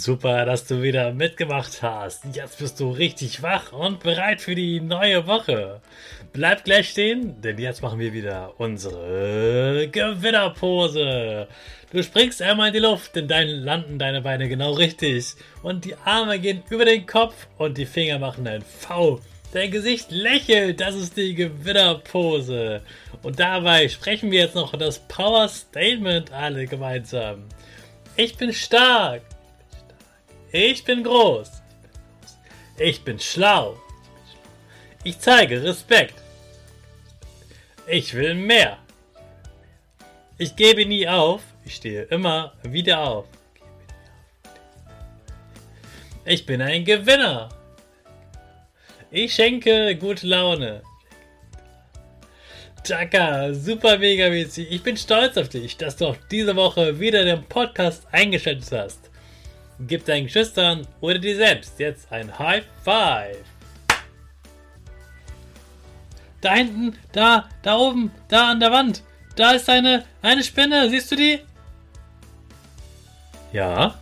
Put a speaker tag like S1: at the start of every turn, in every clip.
S1: Super, dass du wieder mitgemacht hast. Jetzt bist du richtig wach und bereit für die neue Woche. Bleib gleich stehen, denn jetzt machen wir wieder unsere Gewinnerpose. Du springst einmal in die Luft, denn dann landen deine Beine genau richtig. Und die Arme gehen über den Kopf und die Finger machen ein V. Dein Gesicht lächelt, das ist die Gewinnerpose. Und dabei sprechen wir jetzt noch das Power Statement alle gemeinsam. Ich bin stark. Ich bin groß. Ich bin schlau. Ich zeige Respekt. Ich will mehr. Ich gebe nie auf. Ich stehe immer wieder auf. Ich bin ein Gewinner. Ich schenke gute Laune. Chaka, super mega mäßig. Ich bin stolz auf dich, dass du auch diese Woche wieder den Podcast eingeschaltet hast. Gib deinen Geschwistern oder dir selbst jetzt ein High Five. Da hinten, da, da oben, da an der Wand. Da ist eine, eine Spinne. Siehst du die? Ja.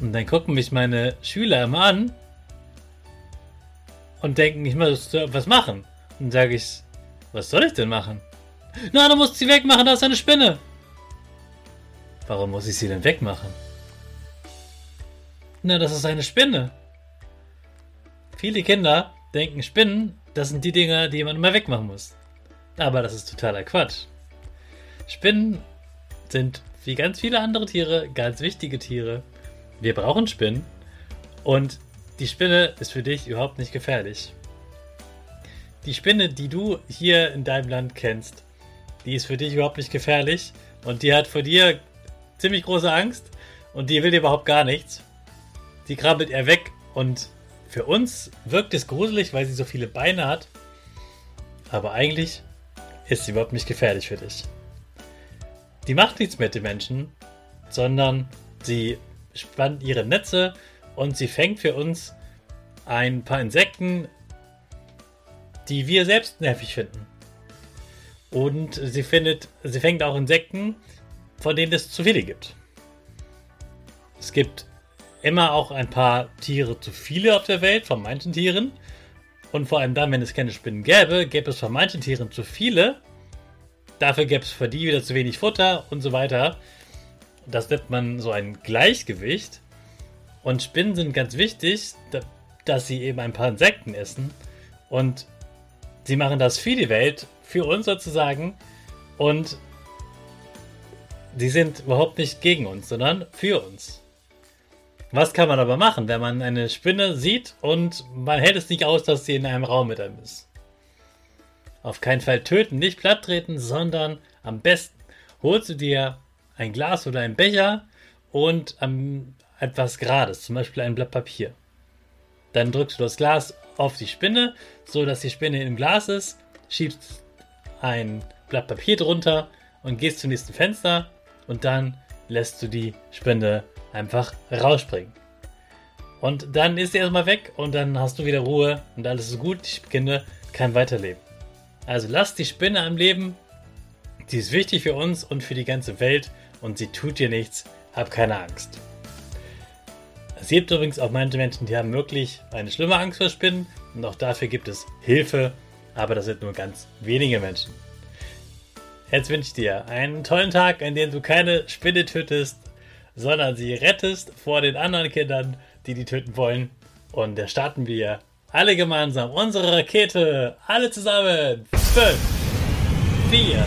S1: Und dann gucken mich meine Schüler immer an und denken, ich muss was machen. Und sage ich, was soll ich denn machen? Na, du musst sie wegmachen, da ist eine Spinne. Warum muss ich sie denn wegmachen? Na, das ist eine Spinne. Viele Kinder denken, Spinnen, das sind die Dinger, die man immer wegmachen muss. Aber das ist totaler Quatsch. Spinnen sind wie ganz viele andere Tiere ganz wichtige Tiere. Wir brauchen Spinnen und die Spinne ist für dich überhaupt nicht gefährlich. Die Spinne, die du hier in deinem Land kennst, die ist für dich überhaupt nicht gefährlich und die hat vor dir ziemlich große Angst und die will überhaupt gar nichts. Die krabbelt er weg und für uns wirkt es gruselig, weil sie so viele Beine hat. Aber eigentlich ist sie überhaupt nicht gefährlich für dich. Die macht nichts mit den Menschen, sondern sie spannt ihre Netze und sie fängt für uns ein paar Insekten, die wir selbst nervig finden. Und sie findet, sie fängt auch Insekten, von denen es zu viele gibt. Es gibt immer auch ein paar Tiere zu viele auf der Welt, von manchen Tieren. Und vor allem dann, wenn es keine Spinnen gäbe, gäbe es von manchen Tieren zu viele. Dafür gäbe es für die wieder zu wenig Futter und so weiter. Das nennt man so ein Gleichgewicht. Und Spinnen sind ganz wichtig, dass sie eben ein paar Insekten essen. Und sie machen das für die Welt, für uns sozusagen. Und sie sind überhaupt nicht gegen uns, sondern für uns. Was kann man aber machen, wenn man eine Spinne sieht und man hält es nicht aus, dass sie in einem Raum mit einem ist? Auf keinen Fall töten, nicht platt treten, sondern am besten holst du dir ein Glas oder einen Becher und ähm, etwas Gerades, zum Beispiel ein Blatt Papier. Dann drückst du das Glas auf die Spinne, so dass die Spinne im Glas ist, schiebst ein Blatt Papier drunter und gehst zum nächsten Fenster und dann lässt du die Spinne einfach rausspringen. Und dann ist sie erstmal weg und dann hast du wieder Ruhe und alles ist gut. Die Spinne kann weiterleben. Also lass die Spinne am Leben. Die ist wichtig für uns und für die ganze Welt und sie tut dir nichts. Hab keine Angst. Es gibt übrigens auch manche Menschen, die haben wirklich eine schlimme Angst vor Spinnen und auch dafür gibt es Hilfe, aber das sind nur ganz wenige Menschen. Jetzt wünsche ich dir einen tollen Tag, an dem du keine Spinne tötest, sondern sie rettest vor den anderen Kindern, die die töten wollen. Und da starten wir alle gemeinsam unsere Rakete. Alle zusammen. 5, 4,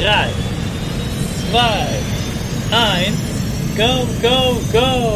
S1: 3, 2, 1. Go, go, go!